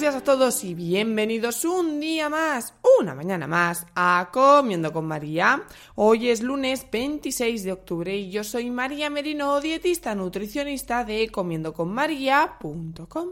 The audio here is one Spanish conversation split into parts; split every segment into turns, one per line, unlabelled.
Buenos días a todos y bienvenidos un día más, una mañana más a Comiendo con María. Hoy es lunes 26 de octubre y yo soy María Merino, dietista nutricionista de comiendoconmaria.com,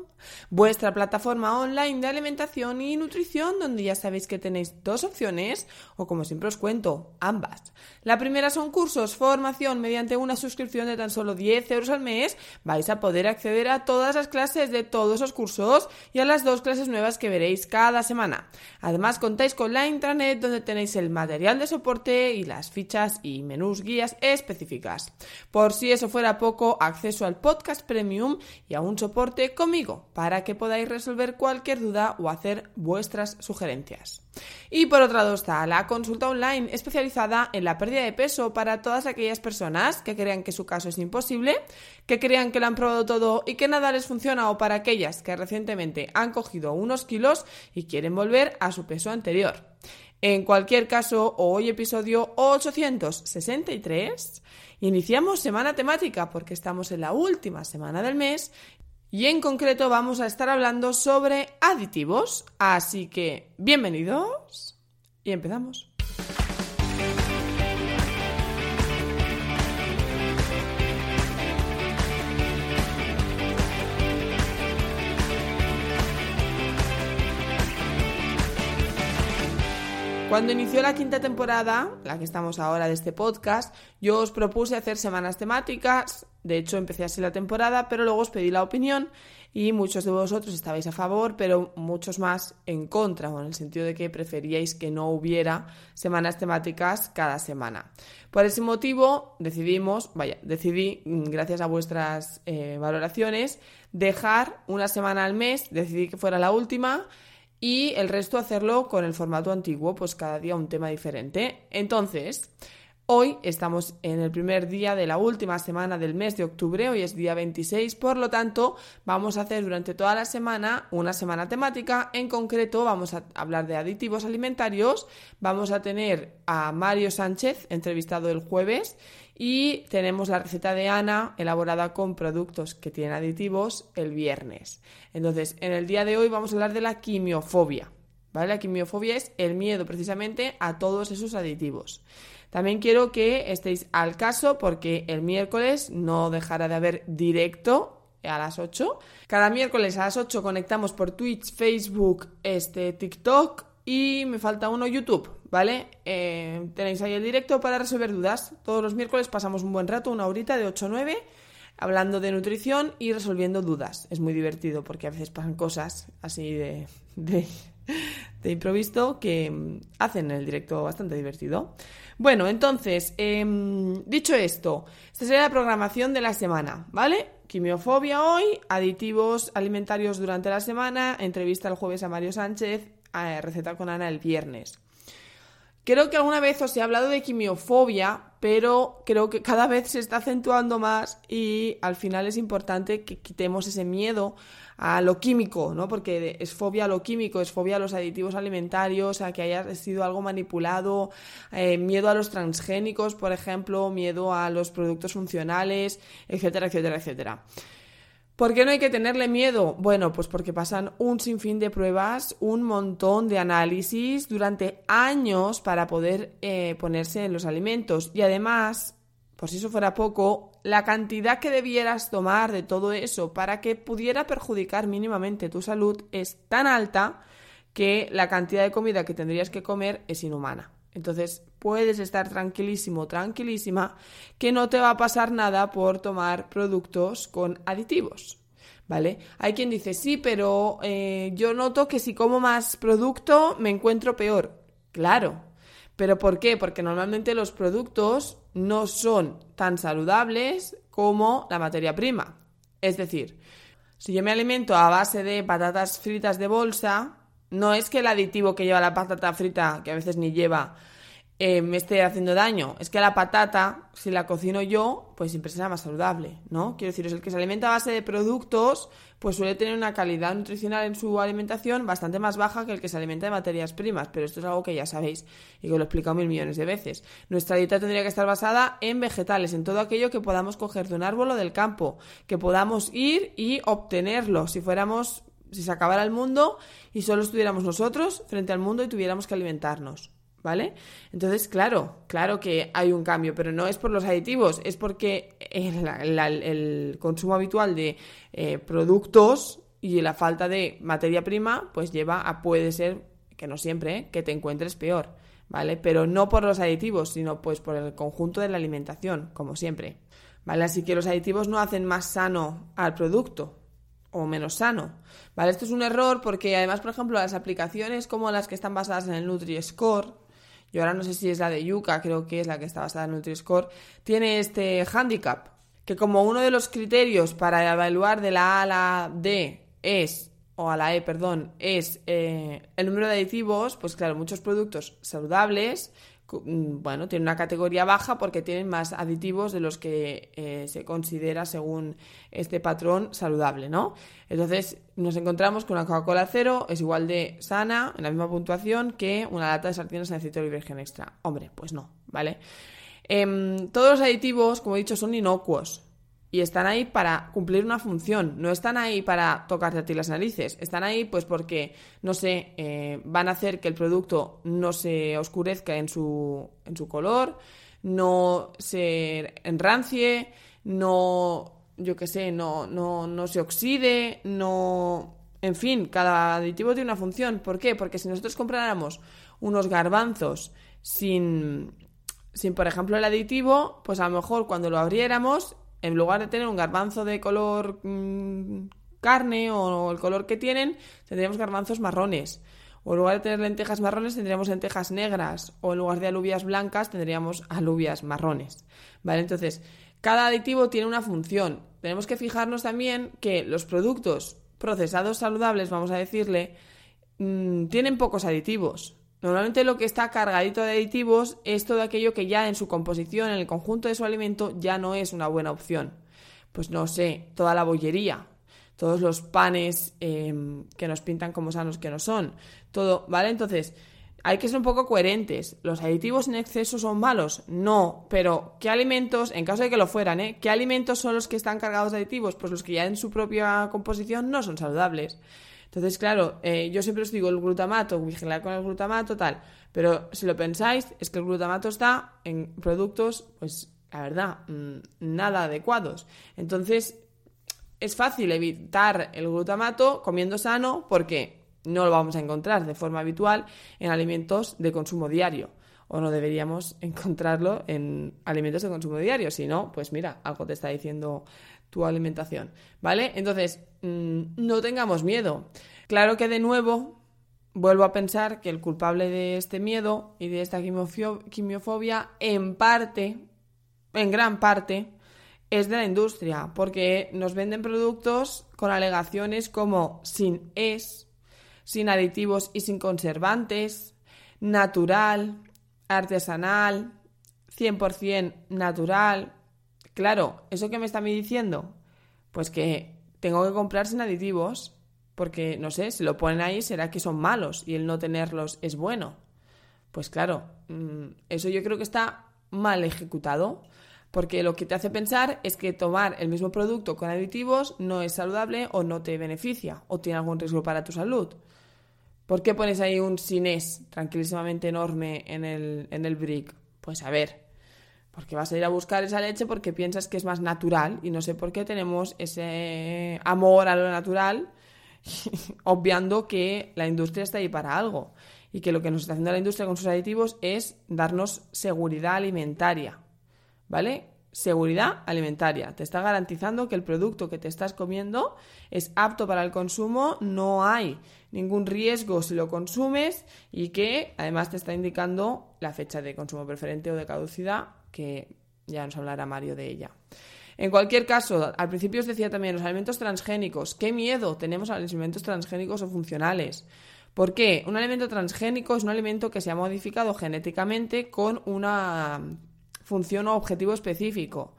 vuestra plataforma online de alimentación y nutrición donde ya sabéis que tenéis dos opciones o como siempre os cuento, ambas. La primera son cursos, formación mediante una suscripción de tan solo 10 euros al mes, vais a poder acceder a todas las clases de todos esos cursos y a las dos clases nuevas que veréis cada semana. Además contáis con la intranet donde tenéis el material de soporte y las fichas y menús guías específicas. Por si eso fuera poco, acceso al podcast premium y a un soporte conmigo para que podáis resolver cualquier duda o hacer vuestras sugerencias. Y por otro lado está la consulta online especializada en la pérdida de peso para todas aquellas personas que crean que su caso es imposible, que crean que lo han probado todo y que nada les funciona o para aquellas que recientemente han cogido unos kilos y quieren volver a su peso anterior. En cualquier caso, hoy episodio 863, iniciamos semana temática porque estamos en la última semana del mes y en concreto vamos a estar hablando sobre aditivos. Así que, bienvenidos y empezamos. Cuando inició la quinta temporada, la que estamos ahora de este podcast, yo os propuse hacer semanas temáticas. De hecho, empecé así la temporada, pero luego os pedí la opinión y muchos de vosotros estabais a favor, pero muchos más en contra, o en el sentido de que preferíais que no hubiera semanas temáticas cada semana. Por ese motivo decidimos, vaya, decidí, gracias a vuestras eh, valoraciones, dejar una semana al mes, decidí que fuera la última y el resto hacerlo con el formato antiguo, pues cada día un tema diferente. Entonces, hoy estamos en el primer día de la última semana del mes de octubre, hoy es día 26, por lo tanto, vamos a hacer durante toda la semana una semana temática, en concreto vamos a hablar de aditivos alimentarios, vamos a tener a Mario Sánchez entrevistado el jueves y tenemos la receta de Ana elaborada con productos que tienen aditivos el viernes. Entonces, en el día de hoy vamos a hablar de la quimiofobia. ¿Vale? La quimiofobia es el miedo precisamente a todos esos aditivos. También quiero que estéis al caso porque el miércoles no dejará de haber directo a las 8. Cada miércoles a las 8 conectamos por Twitch, Facebook, este, TikTok y me falta uno YouTube, ¿vale? Eh, tenéis ahí el directo para resolver dudas. Todos los miércoles pasamos un buen rato, una horita de 8 a 9, hablando de nutrición y resolviendo dudas. Es muy divertido porque a veces pasan cosas así de, de, de improviso que mm, hacen el directo bastante divertido. Bueno, entonces, eh, dicho esto, esta sería la programación de la semana, ¿vale? Quimiofobia hoy, aditivos alimentarios durante la semana, entrevista el jueves a Mario Sánchez, a receta con Ana el viernes. Creo que alguna vez os he hablado de quimiofobia, pero creo que cada vez se está acentuando más y al final es importante que quitemos ese miedo a lo químico, ¿no? Porque es fobia a lo químico, es fobia a los aditivos alimentarios, a que haya sido algo manipulado, eh, miedo a los transgénicos, por ejemplo, miedo a los productos funcionales, etcétera, etcétera, etcétera. ¿Por qué no hay que tenerle miedo? Bueno, pues porque pasan un sinfín de pruebas, un montón de análisis durante años para poder eh, ponerse en los alimentos. Y además, por si eso fuera poco, la cantidad que debieras tomar de todo eso para que pudiera perjudicar mínimamente tu salud es tan alta que la cantidad de comida que tendrías que comer es inhumana. Entonces puedes estar tranquilísimo, tranquilísima, que no te va a pasar nada por tomar productos con aditivos. ¿Vale? Hay quien dice, sí, pero eh, yo noto que si como más producto me encuentro peor. Claro. ¿Pero por qué? Porque normalmente los productos no son tan saludables como la materia prima. Es decir, si yo me alimento a base de patatas fritas de bolsa, no es que el aditivo que lleva la patata frita, que a veces ni lleva, eh, me esté haciendo daño. Es que la patata, si la cocino yo, pues siempre será más saludable, ¿no? Quiero decir, es el que se alimenta a base de productos, pues suele tener una calidad nutricional en su alimentación bastante más baja que el que se alimenta de materias primas, pero esto es algo que ya sabéis y que lo he explicado mil millones de veces. Nuestra dieta tendría que estar basada en vegetales, en todo aquello que podamos coger de un árbol o del campo, que podamos ir y obtenerlo. Si fuéramos, si se acabara el mundo y solo estuviéramos nosotros frente al mundo y tuviéramos que alimentarnos. ¿vale? Entonces, claro, claro que hay un cambio, pero no es por los aditivos, es porque el, consumo habitual de eh, productos y la falta de materia prima, pues lleva a, puede ser, que no siempre, ¿eh? que te encuentres peor, ¿vale? Pero no por los aditivos, sino pues por el conjunto de la alimentación, como siempre, ¿vale? Así que los aditivos no hacen más sano al producto, o menos sano. ¿Vale? Esto es un error porque además, por ejemplo, las aplicaciones como las que están basadas en el Nutri-Score, y ahora no sé si es la de Yuka, creo que es la que está basada en Nutri-Score, tiene este handicap, que como uno de los criterios para evaluar de la A a la D es, o a la E, perdón, es eh, el número de aditivos, pues claro, muchos productos saludables bueno, tiene una categoría baja porque tienen más aditivos de los que eh, se considera según este patrón saludable, ¿no? Entonces nos encontramos con una Coca-Cola cero es igual de sana, en la misma puntuación, que una lata de sardinas en aceite de virgen extra. Hombre, pues no, ¿vale? Em, todos los aditivos, como he dicho, son inocuos y están ahí para cumplir una función, no están ahí para tocarte a ti las narices, están ahí pues porque, no sé, eh, van a hacer que el producto no se oscurezca en su, en su color, no se enrancie, no, yo qué sé, no, no, no se oxide, no... En fin, cada aditivo tiene una función. ¿Por qué? Porque si nosotros compráramos unos garbanzos sin, sin, por ejemplo, el aditivo, pues a lo mejor cuando lo abriéramos en lugar de tener un garbanzo de color mm, carne o el color que tienen, tendríamos garbanzos marrones. O en lugar de tener lentejas marrones, tendríamos lentejas negras. O en lugar de alubias blancas, tendríamos alubias marrones. ¿Vale? Entonces, cada aditivo tiene una función. Tenemos que fijarnos también que los productos procesados saludables, vamos a decirle, mm, tienen pocos aditivos. Normalmente lo que está cargadito de aditivos es todo aquello que ya en su composición, en el conjunto de su alimento, ya no es una buena opción. Pues no sé, toda la bollería, todos los panes em, que nos pintan como sanos que no son, todo, ¿vale? Entonces, hay que ser un poco coherentes. ¿Los aditivos en exceso son malos? No, pero ¿qué alimentos, en caso de que lo fueran, ¿eh? ¿Qué alimentos son los que están cargados de aditivos? Pues los que ya en su propia composición no son saludables. Entonces, claro, eh, yo siempre os digo el glutamato, vigilar con el glutamato, tal. Pero si lo pensáis, es que el glutamato está en productos, pues, la verdad, mm, nada adecuados. Entonces, es fácil evitar el glutamato comiendo sano porque no lo vamos a encontrar de forma habitual en alimentos de consumo diario. O no deberíamos encontrarlo en alimentos de consumo diario. Si no, pues mira, algo te está diciendo tu alimentación, ¿vale? Entonces, mm, no tengamos miedo. Claro que de nuevo vuelvo a pensar que el culpable de este miedo y de esta quimiofobia, en parte, en gran parte, es de la industria, porque nos venden productos con alegaciones como sin es, sin aditivos y sin conservantes, natural, artesanal, 100% natural, Claro, ¿eso qué me está diciendo? Pues que tengo que comprar sin aditivos, porque, no sé, si lo ponen ahí será que son malos y el no tenerlos es bueno. Pues claro, mm, eso yo creo que está mal ejecutado, porque lo que te hace pensar es que tomar el mismo producto con aditivos no es saludable o no te beneficia o tiene algún riesgo para tu salud. ¿Por qué pones ahí un sinés tranquilísimamente enorme en el, en el brick? Pues a ver, porque vas a ir a buscar esa leche porque piensas que es más natural y no sé por qué tenemos ese amor a lo natural obviando que la industria está ahí para algo y que lo que nos está haciendo la industria con sus aditivos es darnos seguridad alimentaria, ¿vale? Seguridad alimentaria. Te está garantizando que el producto que te estás comiendo es apto para el consumo, no hay ningún riesgo si lo consumes y que además te está indicando la fecha de consumo preferente o de caducidad, que ya nos hablará Mario de ella. En cualquier caso, al principio os decía también los alimentos transgénicos. ¿Qué miedo tenemos a los alimentos transgénicos o funcionales? ¿Por qué? Un alimento transgénico es un alimento que se ha modificado genéticamente con una función o objetivo específico.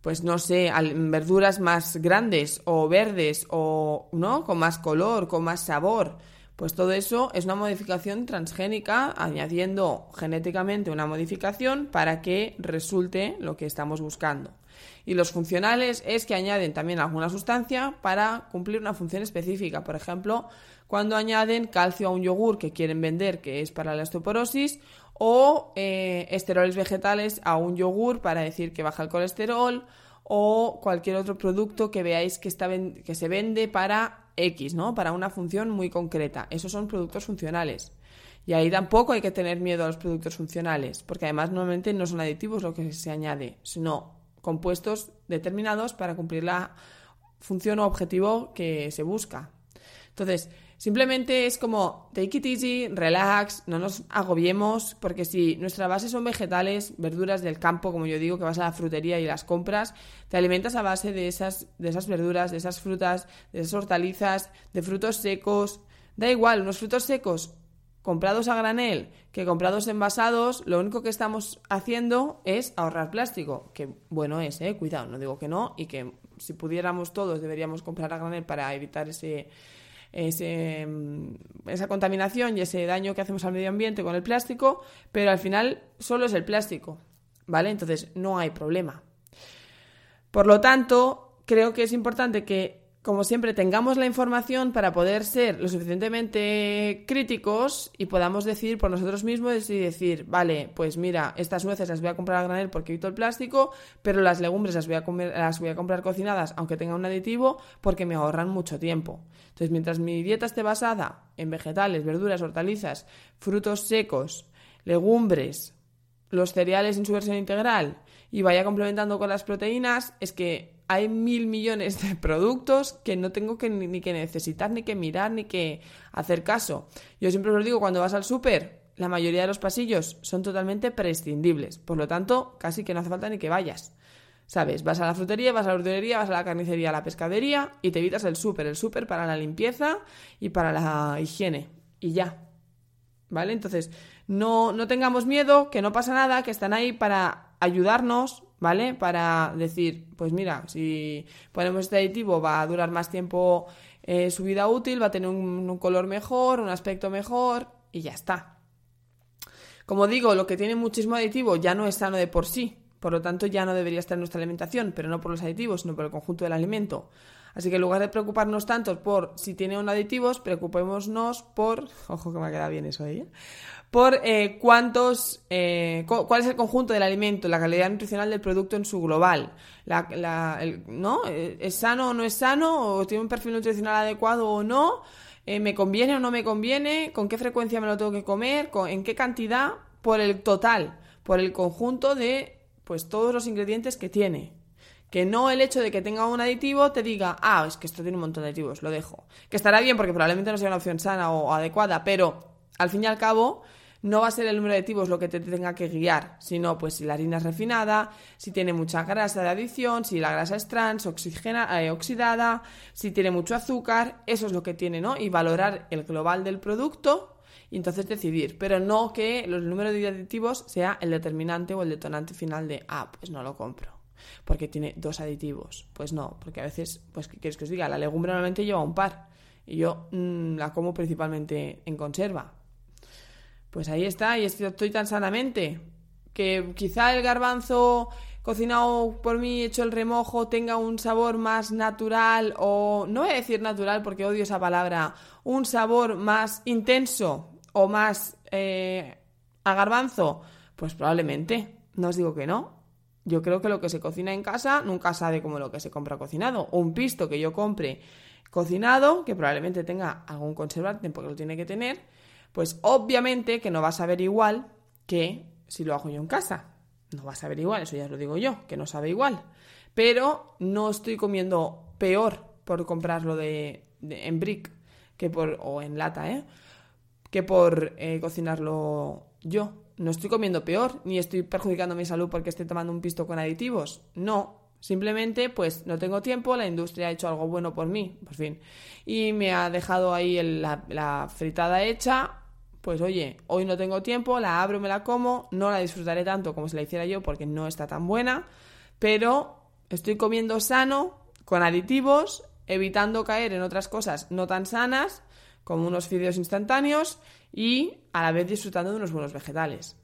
Pues no sé, verduras más grandes o verdes o no, con más color, con más sabor. Pues todo eso es una modificación transgénica, añadiendo genéticamente una modificación para que resulte lo que estamos buscando. Y los funcionales es que añaden también alguna sustancia para cumplir una función específica. Por ejemplo, cuando añaden calcio a un yogur que quieren vender, que es para la osteoporosis, o eh, esteroles vegetales a un yogur para decir que baja el colesterol, o cualquier otro producto que veáis que, está que se vende para X, ¿no? Para una función muy concreta. Esos son productos funcionales. Y ahí tampoco hay que tener miedo a los productos funcionales, porque además normalmente no son aditivos lo que se añade, sino compuestos determinados para cumplir la función o objetivo que se busca. Entonces, simplemente es como take it easy, relax, no nos agobiemos, porque si nuestra base son vegetales, verduras del campo, como yo digo, que vas a la frutería y las compras, te alimentas a base de esas, de esas verduras, de esas frutas, de esas hortalizas, de frutos secos. Da igual, unos frutos secos comprados a granel que comprados envasados, lo único que estamos haciendo es ahorrar plástico, que bueno es, eh, cuidado, no digo que no, y que si pudiéramos todos deberíamos comprar a granel para evitar ese, ese, mm, esa contaminación y ese daño que hacemos al medio ambiente con el plástico, pero al final solo es el plástico, ¿vale? Entonces no hay problema. Por lo tanto, creo que es importante que como siempre, tengamos la información para poder ser lo suficientemente críticos y podamos decir por nosotros mismos y decir, vale, pues mira, estas nueces las voy a comprar a granel porque evito el plástico, pero las legumbres las voy a, comer, las voy a comprar cocinadas aunque tengan un aditivo porque me ahorran mucho tiempo. Entonces, mientras mi dieta esté basada en vegetales, verduras, hortalizas, frutos secos, legumbres, los cereales en su versión integral y vaya complementando con las proteínas, es que hay mil millones de productos que no tengo que, ni, que necesitar, ni que mirar, ni que hacer caso. Yo siempre os digo, cuando vas al súper, la mayoría de los pasillos son totalmente prescindibles. Por lo tanto, casi que no hace falta ni que vayas. ¿Sabes? Vas a la frutería, vas a la verdulería, vas a la carnicería, a la pescadería y te evitas el súper. El súper para la limpieza y para la higiene. Y ya. ¿Vale? Entonces, no, no tengamos miedo, que no pasa nada, que están ahí para ayudarnos, ¿vale? Para decir, pues mira, si ponemos este aditivo va a durar más tiempo eh, su vida útil, va a tener un, color mejor, un aspecto mejor y ya está. Como digo, lo que tiene muchísimo aditivo ya no es sano de por sí, por lo tanto ya no debería estar en nuestra alimentación, pero no por los aditivos, sino por el conjunto del alimento. Así que en lugar de preocuparnos tanto por si tiene un aditivos, preocupémonos por... Ojo que me ha quedado bien eso ahí. ¿eh? por eh, cuántos, eh, cuál es el conjunto del alimento, la calidad nutricional del producto en su global. ¿no? Eh, ¿Es sano o no es sano? ¿O tiene un perfil nutricional adecuado o no? ¿Me conviene o no me conviene? ¿Con qué frecuencia me lo tengo que comer? ¿En qué cantidad? Por el total, por el conjunto de pues todos los ingredientes que tiene. Que no el hecho de que tenga un aditivo te diga, ah, es que esto tiene un montón de aditivos, lo dejo. Que estará bien porque probablemente no sea una opción sana o adecuada, pero al fin y al cabo no va a ser el número de aditivos lo que te tenga que guiar, sino pues si la harina es refinada, si tiene mucha grasa de adición, si la grasa es trans, oxigena, eh, oxidada, si tiene mucho azúcar, eso es lo que tiene, ¿no? Y valorar el global del producto y entonces decidir, pero no que el número de aditivos sea el determinante o el detonante final de, ah, pues no lo compro. Porque tiene dos aditivos. Pues no, porque a veces, pues, ¿qué que os diga? La legumbre normalmente lleva un par. Y yo mm, la como principalmente en conserva pues ahí está, y estoy tan sanamente. Que quizá el garbanzo cocinado por mí, hecho el remojo, tenga un sabor más natural o, no voy a decir natural porque odio esa palabra, un sabor más intenso o más eh, a garbanzo, pues probablemente, no os digo que no. Yo creo que lo que se cocina en casa nunca sabe como lo que se compra cocinado. O un pisto que yo compre cocinado, que probablemente tenga algún conservante porque lo tiene que tener, pues obviamente que no va a saber igual que si lo hago yo en casa. No va a saber igual, eso ya lo digo yo, que no sabe igual. Pero no estoy comiendo peor por comprarlo de, en brick que por, o en lata, ¿eh? que por eh, cocinarlo yo. No estoy comiendo peor, ni estoy perjudicando mi salud porque esté tomando un pisto con aditivos. No, Simplemente, pues no tengo tiempo, la industria ha hecho algo bueno por mí, por fin. Y me ha dejado ahí la, la, fritada hecha. Pues oye, hoy no tengo tiempo, la abro, me la como, no la disfrutaré tanto como si la hiciera yo porque no está tan buena, pero estoy comiendo sano, con aditivos, evitando caer en otras cosas no tan sanas, como unos fideos instantáneos, y a la vez disfrutando de unos buenos vegetales.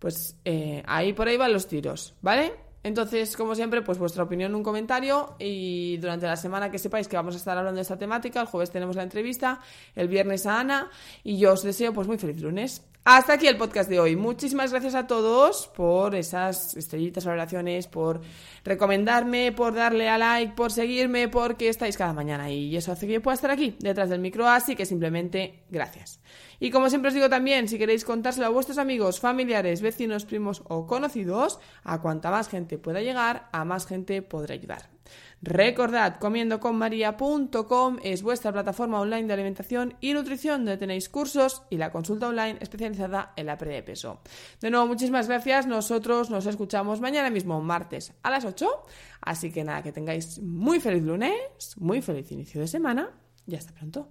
Pues eh, ahí por ahí van los tiros, ¿vale? Entonces, como siempre, pues vuestra opinión en un comentario y durante la semana que sepáis que vamos a estar hablando de esta temática, el jueves tenemos la entrevista, el viernes a Ana y yo os deseo pues muy feliz lunes. Hasta aquí el podcast de hoy. Muchísimas gracias a todos por esas estrellitas, valoraciones, por recomendarme, por darle a like, por seguirme, porque estáis cada mañana y eso hace que pueda estar aquí detrás del micro, así que simplemente gracias. Y como siempre os digo también, si queréis contárselo a vuestros amigos, familiares, vecinos, primos o conocidos, a cuanta más gente pueda llegar, a más gente podrá ayudar. Recordad, comiendoconmaria.com es vuestra plataforma online de alimentación y nutrición donde tenéis cursos y la consulta online especializada en la pérdida de peso. De nuevo, muchísimas gracias. Nosotros nos escuchamos mañana mismo, martes a las 8. Así que nada, que tengáis muy feliz lunes, muy feliz inicio de semana y hasta pronto.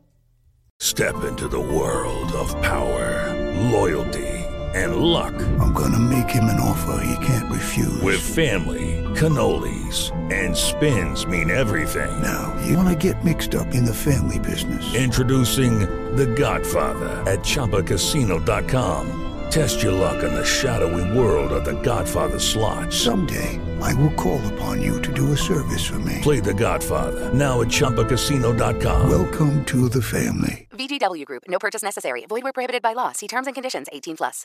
Step into the world of power, loyalty, and luck.
I'm gonna make him an offer he can't refuse.
With family, cannolis, and spins mean everything.
Now, you wanna get mixed up in the family business.
Introducing The Godfather at ChumbaCasino.com. Test your luck in the shadowy world of The Godfather slot.
Someday, I will call upon you to do a service for me.
Play The Godfather now at ChumbaCasino.com.
Welcome to the family.
VGW Group. No purchase necessary. Void where prohibited by law. See terms and conditions. 18 plus.